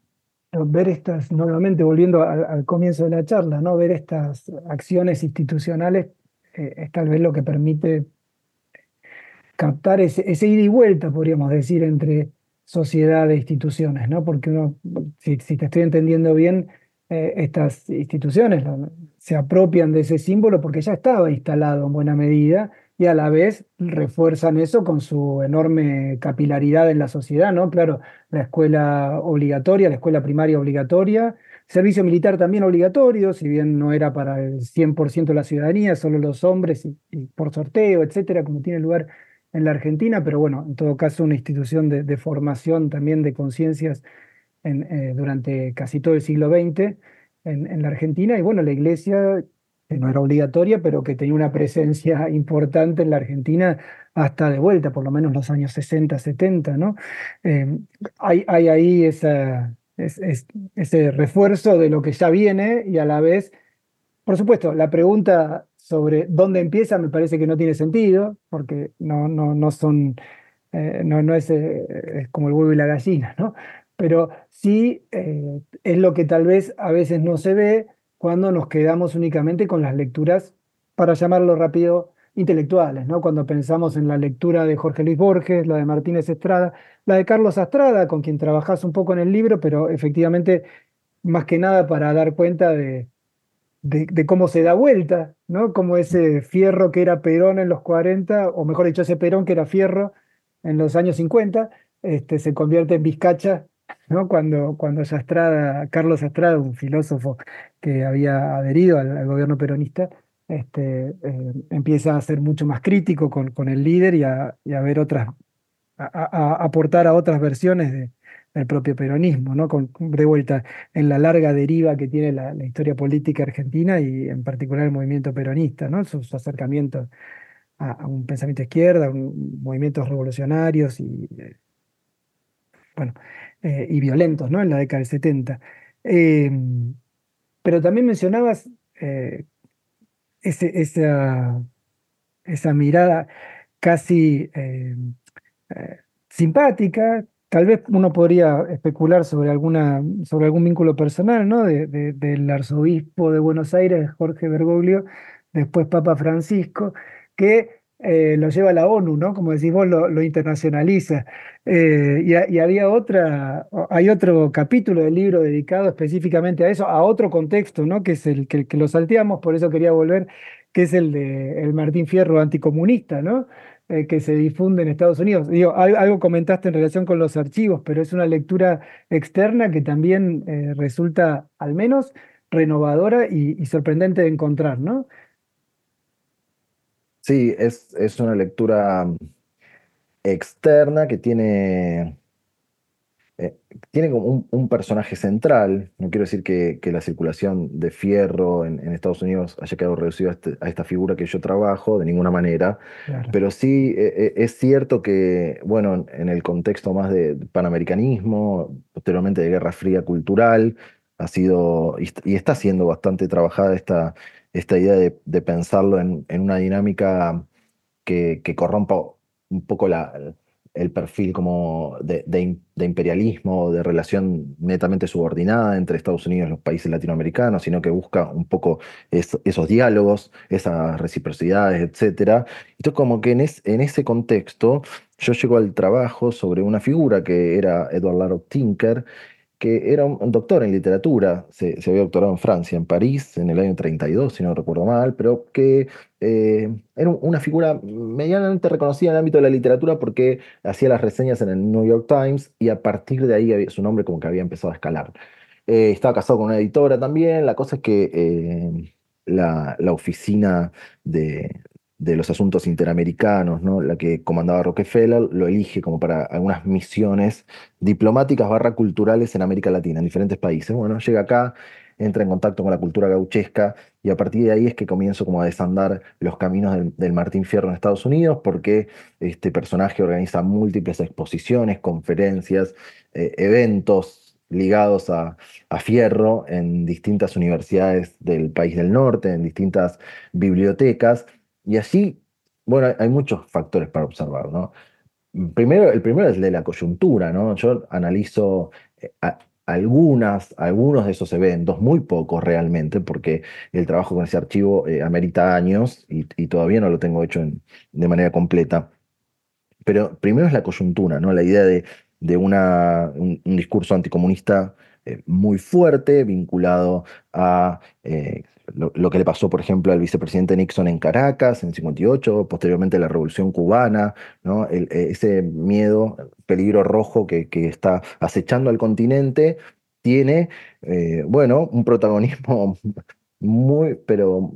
Ver estas, nuevamente volviendo al, comienzo de la charla, ¿no? ver estas acciones institucionales eh, es tal vez lo que permite captar ese, ida y vuelta, podríamos decir, entre sociedad e instituciones, ¿no? Porque uno, si, te estoy entendiendo bien, eh, estas instituciones se apropian de ese símbolo porque ya estaba instalado en buena medida y a la vez refuerzan eso con su enorme capilaridad en la sociedad, ¿no? Claro, la escuela obligatoria, la escuela primaria obligatoria, servicio militar también obligatorio, si bien no era para el 100% de la ciudadanía, solo los hombres y, por sorteo, etcétera, como tiene lugar en la Argentina, pero bueno, en todo caso una institución de, formación también de conciencias eh, durante casi todo el siglo XX en, la Argentina. Y bueno, la iglesia, no era obligatoria, pero que tenía una presencia importante en la Argentina hasta de vuelta, por lo menos los años 60, 70, ¿no? Eh, hay, hay, ahí ese refuerzo de lo que ya viene y a la vez, por supuesto, la pregunta sobre dónde empieza me parece que no tiene sentido, porque no, no, no son, eh, no, no es, eh, es, como el huevo y la gallina, ¿no? pero sí es lo que tal vez a veces no se ve cuando nos quedamos únicamente con las lecturas, para llamarlo rápido, intelectuales, ¿no? Cuando pensamos en la lectura de Jorge Luis Borges, la de Martínez Estrada, la de Carlos Astrada, con quien trabajás un poco en el libro, pero efectivamente, más que nada para dar cuenta de, cómo se da vuelta, ¿no? Como ese fierro que era Perón en los 40, o mejor dicho, ese Perón que era fierro en los años 50, este, se convierte en Vizcacha ¿no? Cuando, cuando Carlos Astrada, un filósofo que había adherido al, gobierno peronista, este, eh, empieza a ser mucho más crítico con, con el líder y a, ver otras, a, aportar a otras versiones del propio peronismo, ¿no? Con, de vuelta en la larga deriva que tiene la, historia política argentina y en particular el movimiento peronista, ¿no? Sus acercamientos a, un pensamiento izquierda, movimientos revolucionarios y eh, bueno, eh, y violentos ¿no? en la década del 70. Em, pero también mencionabas eh, esa, esa, mirada casi eh, simpática. Tal vez uno podría especular sobre, alguna, sobre algún vínculo personal ¿no? de, del arzobispo de Buenos Aires, Jorge Bergoglio, después Papa Francisco, que eh, lo lleva la ONU, ¿no? Como decís vos, lo, internacionaliza. Eh, y, había otra, hay otro capítulo del libro dedicado específicamente a eso, a otro contexto, ¿no? Que es el que, lo salteamos, por eso quería volver, que es el de el Martín Fierro anticomunista, ¿no? Eh, que se difunde en Estados Unidos. Digo, algo comentaste en relación con los archivos, pero es una lectura externa que también resulta, al menos, renovadora y, y sorprendente de encontrar, ¿no? Sí, es, es una lectura externa que tiene eh, tiene como un, un personaje central. No quiero decir que, que la circulación de fierro en, en Estados Unidos haya quedado reducida a, este- a esta figura que yo trabajo, de ninguna manera. Claro. Pero sí eh, eh, es cierto que, bueno, en el contexto más de panamericanismo, posteriormente de Guerra Fría cultural, ha sido y está siendo bastante trabajada esta, esta idea de, de pensarlo en, en una dinámica que, que corrompa un poco la, el perfil como de, de im- de imperialismo, de relación netamente subordinada entre Estados Unidos y los países latinoamericanos, sino que busca un poco es- esos diálogos, esas reciprocidades, etcétera. Entonces, como que en, es- en ese contexto, yo llego al trabajo sobre una figura que era Edward Larrock Tinker, que era un, doctor en literatura, se, se había doctorado en Francia, en París, en el año 32, si no recuerdo mal, pero que eh, era un- una figura medianamente reconocida en el ámbito de la literatura porque hacía las reseñas en el New York Times y a partir de ahí su nombre como que había empezado a escalar. Eh, estaba casado con una editora también. La cosa es que eh, la, la oficina de, de los asuntos interamericanos, ¿no? La que comandaba Rockefeller, lo elige como para algunas misiones diplomáticas barra culturales en América Latina, en diferentes países. Bueno, llega acá, entra en contacto con la cultura gauchesca y a partir de ahí es que comienzo como a desandar los caminos del, Martín Fierro en Estados Unidos porque este personaje organiza múltiples exposiciones, conferencias, eh, eventos ligados a, a Fierro en distintas universidades del país del norte, en distintas bibliotecas y allí, bueno, hay, muchos factores para observar, ¿no? Primero, el primero es de la coyuntura, ¿no? Yo analizo eh, algunas, algunos de esos eventos, muy pocos realmente, porque el trabajo con ese archivo eh, amerita años y, todavía no lo tengo hecho de manera completa. Pero primero es la coyuntura, ¿no? La idea de, de una, un, discurso anticomunista eh, muy fuerte, vinculado a lo, que le pasó, por ejemplo, al vicepresidente Nixon en Caracas en el 58, posteriormente la Revolución Cubana, eh, ese miedo, peligro rojo que, está acechando al continente, tiene, eh, bueno, un protagonismo muy, pero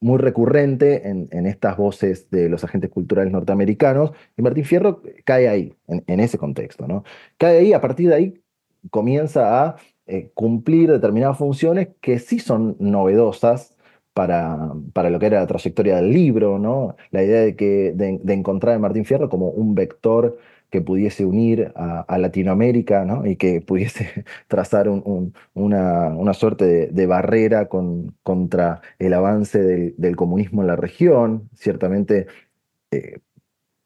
muy recurrente en, estas voces de los agentes culturales norteamericanos, y Martín Fierro cae ahí, en, en ese contexto, ¿no? Cae ahí, a partir de ahí comienza a eh, cumplir determinadas funciones que sí son novedosas para, para lo que era la trayectoria del libro, ¿no? La idea de, que, de, encontrar a Martín Fierro como un vector que pudiese unir a, Latinoamérica, ¿no? Y que pudiese trazar un- un- una, una suerte de, barrera con, contra el avance del, del comunismo en la región. Ciertamente, eh,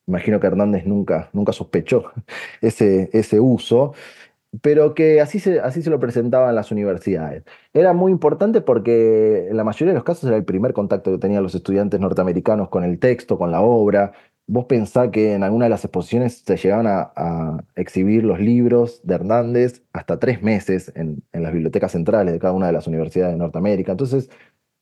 imagino que Hernández nunca, nunca sospechó ese, ese uso, pero que así se, así se lo presentaban las universidades. Era muy importante porque en la mayoría de los casos era el primer contacto que tenían los estudiantes norteamericanos con el texto, con la obra. Vos pensá que en alguna de las exposiciones se llegaban a, a exhibir los libros de Hernández hasta tres meses en, en las bibliotecas centrales de cada una de las universidades de Norteamérica. Entonces,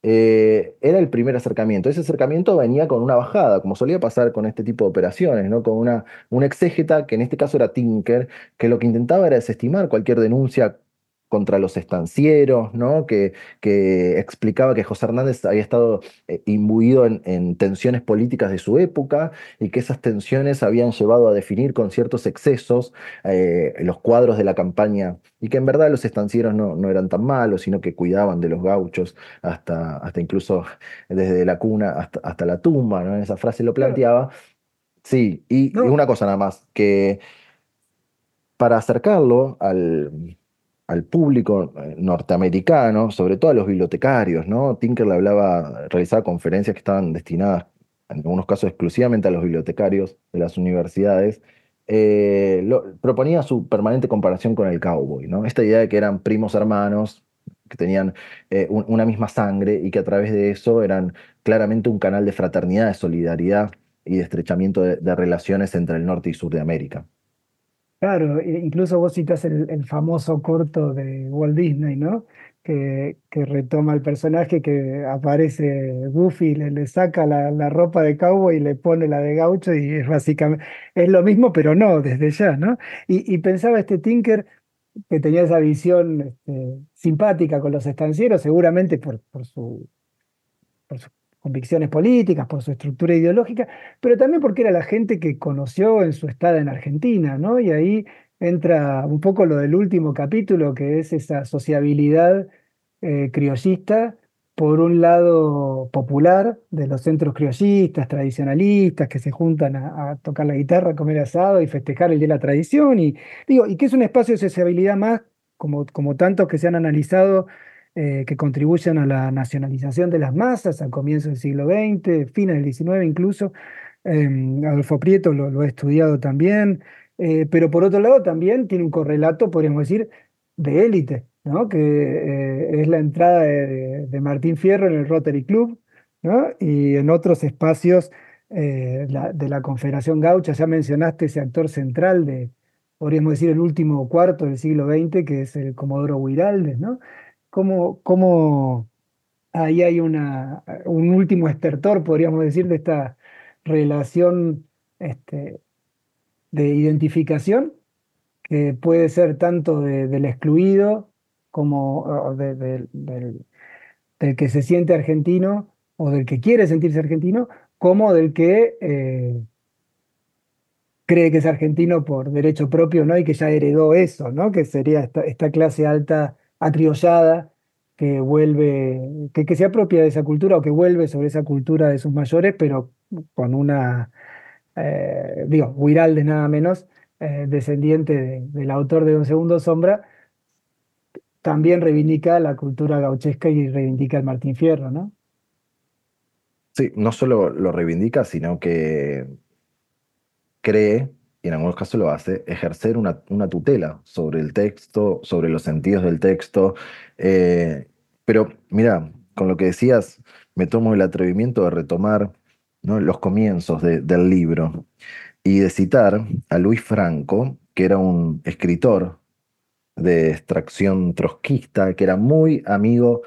eh, era el primer acercamiento. Ese acercamiento venía con una bajada, como solía pasar con este tipo de operaciones, ¿no? Con una, un exégeta, que en este caso era Tinker, que lo que intentaba era desestimar cualquier denuncia contra los estancieros, ¿no? Que, que explicaba que José Hernández había estado eh, imbuido en, en tensiones políticas de su época y que esas tensiones habían llevado a definir con ciertos excesos eh, los cuadros de la campaña y que en verdad los estancieros no, no eran tan malos, sino que cuidaban de los gauchos hasta, hasta incluso desde la cuna hasta, hasta la tumba, ¿no? En esa frase lo planteaba. Sí, y, y una cosa nada más, que para acercarlo al, al público eh, norteamericano, sobre todo a los bibliotecarios, ¿no? Tinker le hablaba, realizaba conferencias que estaban destinadas, en algunos casos exclusivamente a los bibliotecarios de las universidades, eh, lo- proponía su permanente comparación con el cowboy, ¿no? Esta idea de que eran primos hermanos, que tenían eh, un- una misma sangre y que a través de eso eran claramente un canal de fraternidad, de solidaridad y de estrechamiento de, de relaciones entre el norte y sur de América. Claro, e- incluso vos citas el, el famoso corto de Walt Disney, ¿no? Que, que retoma el personaje que aparece Goofy, le, le saca la, la ropa de cowboy y le pone la de gaucho y es básicamente, es lo mismo, pero no, desde ya, ¿no? Y, y pensaba este Tinker, que tenía esa visión este, simpática con los estancieros, seguramente por, por, su, por sus convicciones políticas, por su estructura ideológica, pero también porque era la gente que conoció en su estada en Argentina, ¿no? Y ahí entra un poco lo del último capítulo, que es esa sociabilidad eh, criollista por un lado popular, de los centros criollistas, tradicionalistas, que se juntan a, tocar la guitarra, comer asado y festejar el Día de la Tradición, y, digo, y que es un espacio de sociabilidad más, como, como tantos que se han analizado, eh, que contribuyen a la nacionalización de las masas al comienzo del siglo XX, fines del XIX incluso. Em, Adolfo Prieto lo, ha estudiado también, eh, pero por otro lado también tiene un correlato, podríamos decir, de élite que eh, es la entrada de, Martín Fierro en el Rotary Club y en otros espacios de la Confederación Gaucha. Ya mencionaste ese actor central de, podríamos decir, el último cuarto del siglo XX, que es el Comodoro Huiraldes. ¿no? ¿Cómo, ahí hay una, un último estertor, podríamos decir, de esta relación este, de identificación que puede ser tanto del excluido como del, que se siente argentino o del que quiere sentirse argentino, como del que eh, cree que es argentino por derecho propio, ¿no? Y que ya heredó eso, ¿no? Que sería esta, clase alta atriollada que vuelve, que, que, se apropia de esa cultura o que vuelve sobre esa cultura de sus mayores, pero con una, eh, digo, Huiraldes nada menos, eh, descendiente del autor de Un Segundo Sombra, también reivindica la cultura gauchesca y reivindica el Martín Fierro, ¿no? Sí, no solo lo reivindica, sino que cree, y en algunos casos lo hace, ejercer una, tutela sobre el texto, sobre los sentidos del texto. Eh, pero mira, con lo que decías, me tomo el atrevimiento de retomar los comienzos del libro y de citar a Luis Franco, que era un escritor de extracción trotskista, que era muy amigo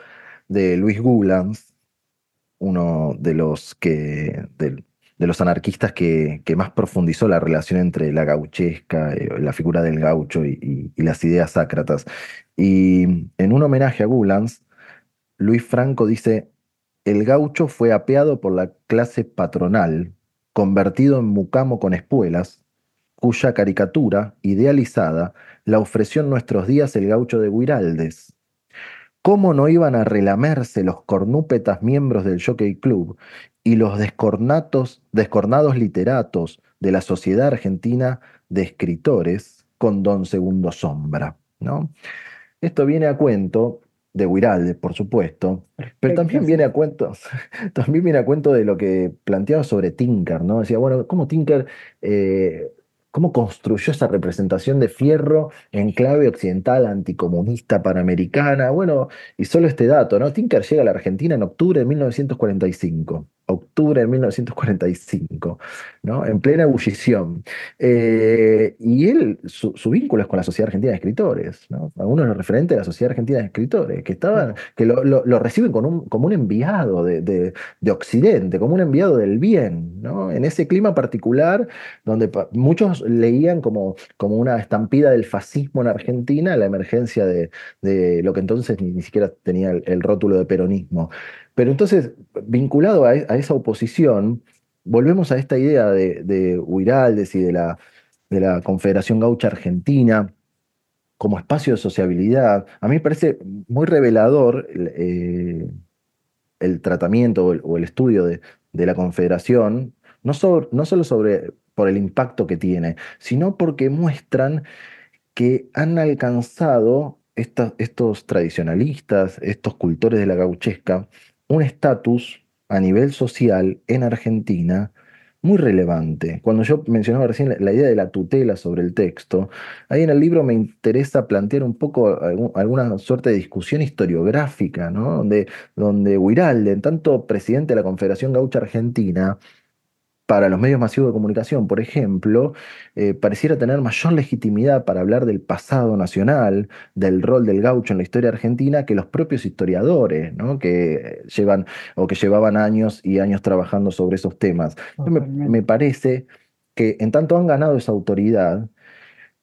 de Luis Gulans, uno de los, que, los anarquistas que, que, más profundizó la relación entre la gauchesca, eh, la figura del gaucho y, las ideas sácratas. Y en un homenaje a Gulans, Luis Franco dice, el gaucho fue apeado por la clase patronal, convertido en mucamo con espuelas, cuya caricatura, idealizada, la ofreció en nuestros días el gaucho de Guiraldes. ¿Cómo no iban a relamerse los cornúpetas miembros del Jockey Club y los descornados literatos de la Sociedad Argentina de Escritores con Don Segundo Sombra? ¿no? Esto viene a cuento de Guiraldes, por supuesto, pero también viene a cuento, también viene a cuento de lo que planteaba sobre Tinker, ¿no? Decía, bueno, ¿cómo Tinker eh, cómo construyó esa representación de Fierro en clave occidental, anticomunista, panamericana. Bueno, y solo este dato, ¿no? Tinker llega a la Argentina en octubre de 1945 octubre de 1945, ¿no? en plena ebullición. Eh, y él, su, vínculo es con la Sociedad Argentina de Escritores, ¿no? algunos de los referentes de la Sociedad Argentina de Escritores, que, estaban, que lo, reciben un, como un enviado de, Occidente, como un enviado del bien, ¿no? en ese clima particular donde muchos leían como, como una estampida del fascismo en Argentina, la emergencia de, lo que entonces ni, siquiera tenía el rótulo de peronismo. Pero entonces, vinculado a, esa oposición, volvemos a esta idea de, de Huiraldes y de la, de la Confederación Gaucha Argentina como espacio de sociabilidad. A mí me parece muy revelador el eh, tratamiento o el, estudio de, la Confederación, no, solo por el impacto que tiene, sino porque muestran que han alcanzado estos tradicionalistas, estos cultores de la gauchesca, un estatus a nivel social en Argentina muy relevante. Cuando yo mencionaba recién la, idea de la tutela sobre el texto, ahí en el libro me interesa plantear un poco alguna suerte de discusión historiográfica, ¿no? donde, donde en tanto presidente de la Confederación Gaucha Argentina, para los medios masivos de comunicación, por ejemplo, eh, pareciera tener mayor legitimidad para hablar del pasado nacional, del rol del gaucho en la historia argentina, que los propios historiadores, ¿no? que llevan o que llevaban años y años trabajando sobre esos temas. Me, me, parece que en tanto han ganado esa autoridad,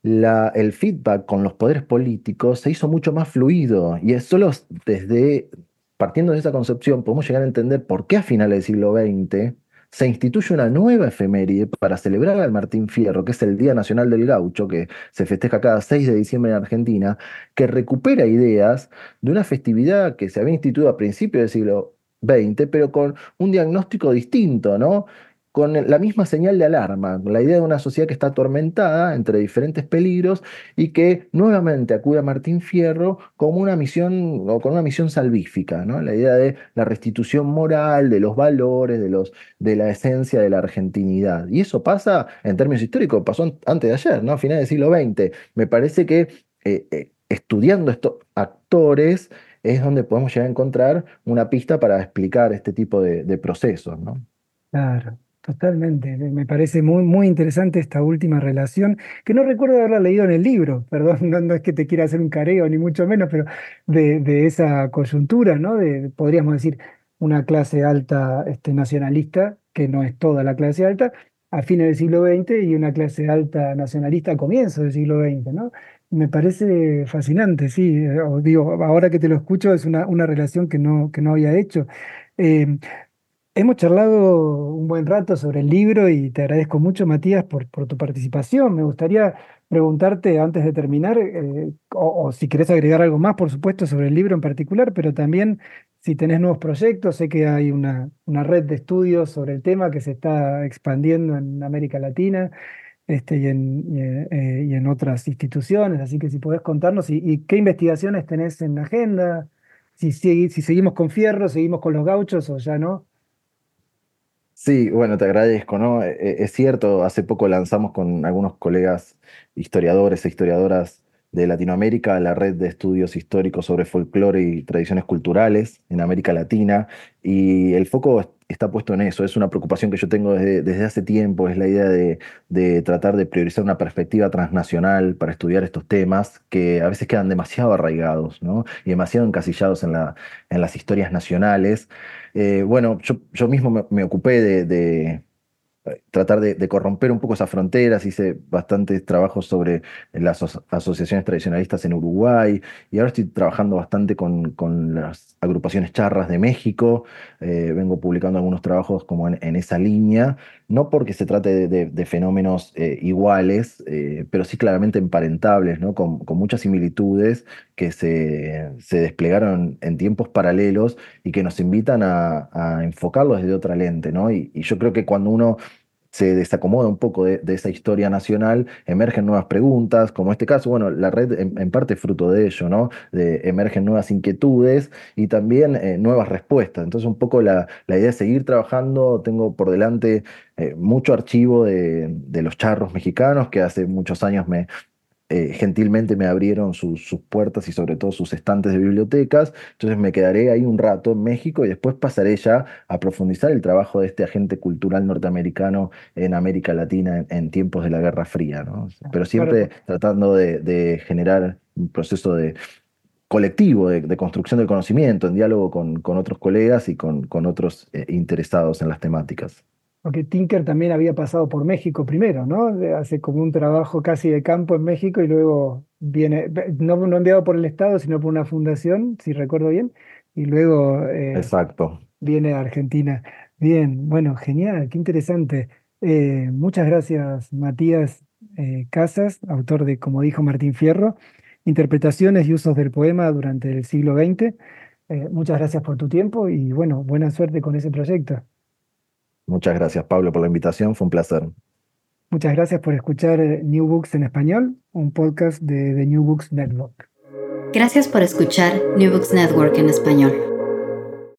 el feedback con los poderes políticos se hizo mucho más fluido y es solo desde, partiendo de esa concepción, podemos llegar a entender por qué a finales del siglo XX se instituye una nueva efeméride para celebrar al Martín Fierro, que es el Día Nacional del Gaucho, que se festeja cada 6 de diciembre en Argentina, que recupera ideas de una festividad que se había instituido a principios del siglo XX, pero con un diagnóstico distinto, ¿no? Con la misma señal de alarma, la idea de una sociedad que está atormentada entre diferentes peligros y que nuevamente acude a Martín Fierro como una misión o con una misión salvífica, ¿no? La idea de la restitución moral, de los valores, de, los, de la esencia de la argentinidad. Y eso pasa en términos históricos, pasó antes de ayer, ¿no? A finales del siglo XX. Me parece que eh, eh, estudiando estos actores es donde podemos llegar a encontrar una pista para explicar este tipo de, de procesos, ¿no? Claro. Totalmente, me parece muy, muy interesante esta última relación, que no recuerdo haberla leído en el libro, perdón, no, es que te quiera hacer un careo, ni mucho menos, pero de, esa coyuntura, ¿no? De, podríamos decir, una clase alta este, nacionalista, que no es toda la clase alta, a fines del siglo XX y una clase alta nacionalista a comienzos del siglo XX, ¿no? Me parece fascinante, sí, eh, digo, ahora que te lo escucho es una, una relación que no, que no había hecho. Eh, Hemos charlado un buen rato sobre el libro y te agradezco mucho, Matías, por, tu participación. Me gustaría preguntarte antes de terminar, eh, o, si querés agregar algo más, por supuesto, sobre el libro en particular, pero también si tenés nuevos proyectos. Sé que hay una, red de estudios sobre el tema que se está expandiendo en América Latina este, y, en, eh, y, en otras instituciones, así que si podés contarnos y, qué investigaciones tenés en la agenda, si, si seguimos con Fierro, seguimos con los gauchos o ya no. Sí, bueno, te agradezco, ¿no? E, e, es cierto, hace poco lanzamos con algunos colegas historiadores e historiadoras de Latinoamérica la red de estudios históricos sobre folclore y tradiciones culturales en América Latina y el foco está puesto en eso, es una preocupación que yo tengo desde, hace tiempo, es la idea de, tratar de priorizar una perspectiva transnacional para estudiar estos temas que a veces quedan demasiado arraigados ¿no? y demasiado encasillados en, la, en las historias nacionales. Eh, bueno, yo, yo mismo me, ocupé de, tratar de, corromper un poco esas fronteras, hice bastantes trabajos sobre las asociaciones tradicionalistas en Uruguay y ahora estoy trabajando bastante con, con las agrupaciones charras de México, eh, vengo publicando algunos trabajos como en, esa línea, no porque se trate de, fenómenos eh, iguales, eh, pero sí claramente emparentables, ¿no? con, muchas similitudes que se, se, desplegaron en tiempos paralelos y que nos invitan a, a enfocarlos desde otra lente. ¿no? y yo creo que cuando uno se desacomoda un poco de, esa historia nacional, emergen nuevas preguntas, como este caso, bueno, la red en, parte es fruto de ello, ¿no? De, emergen nuevas inquietudes y también eh, nuevas respuestas. Entonces, un poco la, idea es seguir trabajando, tengo por delante eh, mucho archivo de, de, los charros mexicanos que hace muchos años me, eh, gentilmente me abrieron sus, puertas y sobre todo sus estantes de bibliotecas. Entonces me quedaré ahí un rato en México y después pasaré ya a profundizar el trabajo de este agente cultural norteamericano en América Latina en, tiempos de la Guerra Fría. ¿no? Pero siempre tratando de, generar un proceso de colectivo de, construcción del conocimiento, en diálogo con, con otros colegas y con, con otros eh, interesados en las temáticas. Porque Tinker también había pasado por México primero, ¿no? Hace como un trabajo casi de campo en México y luego viene, no, no enviado por el Estado, sino por una fundación, si recuerdo bien, y luego eh, Exacto. viene a Argentina. Bien, bueno, genial, qué interesante. Eh, muchas gracias, Matías eh, Casas, autor de, como dijo Martín Fierro, Interpretaciones y usos del poema durante el siglo XX. muchas gracias por tu tiempo y bueno, buena suerte con ese proyecto. Muchas gracias, Pablo, por la invitación. Fue un placer. Muchas gracias por escuchar eh, New Books en español, un podcast de The New Books Network. Gracias por escuchar New Books Network en español.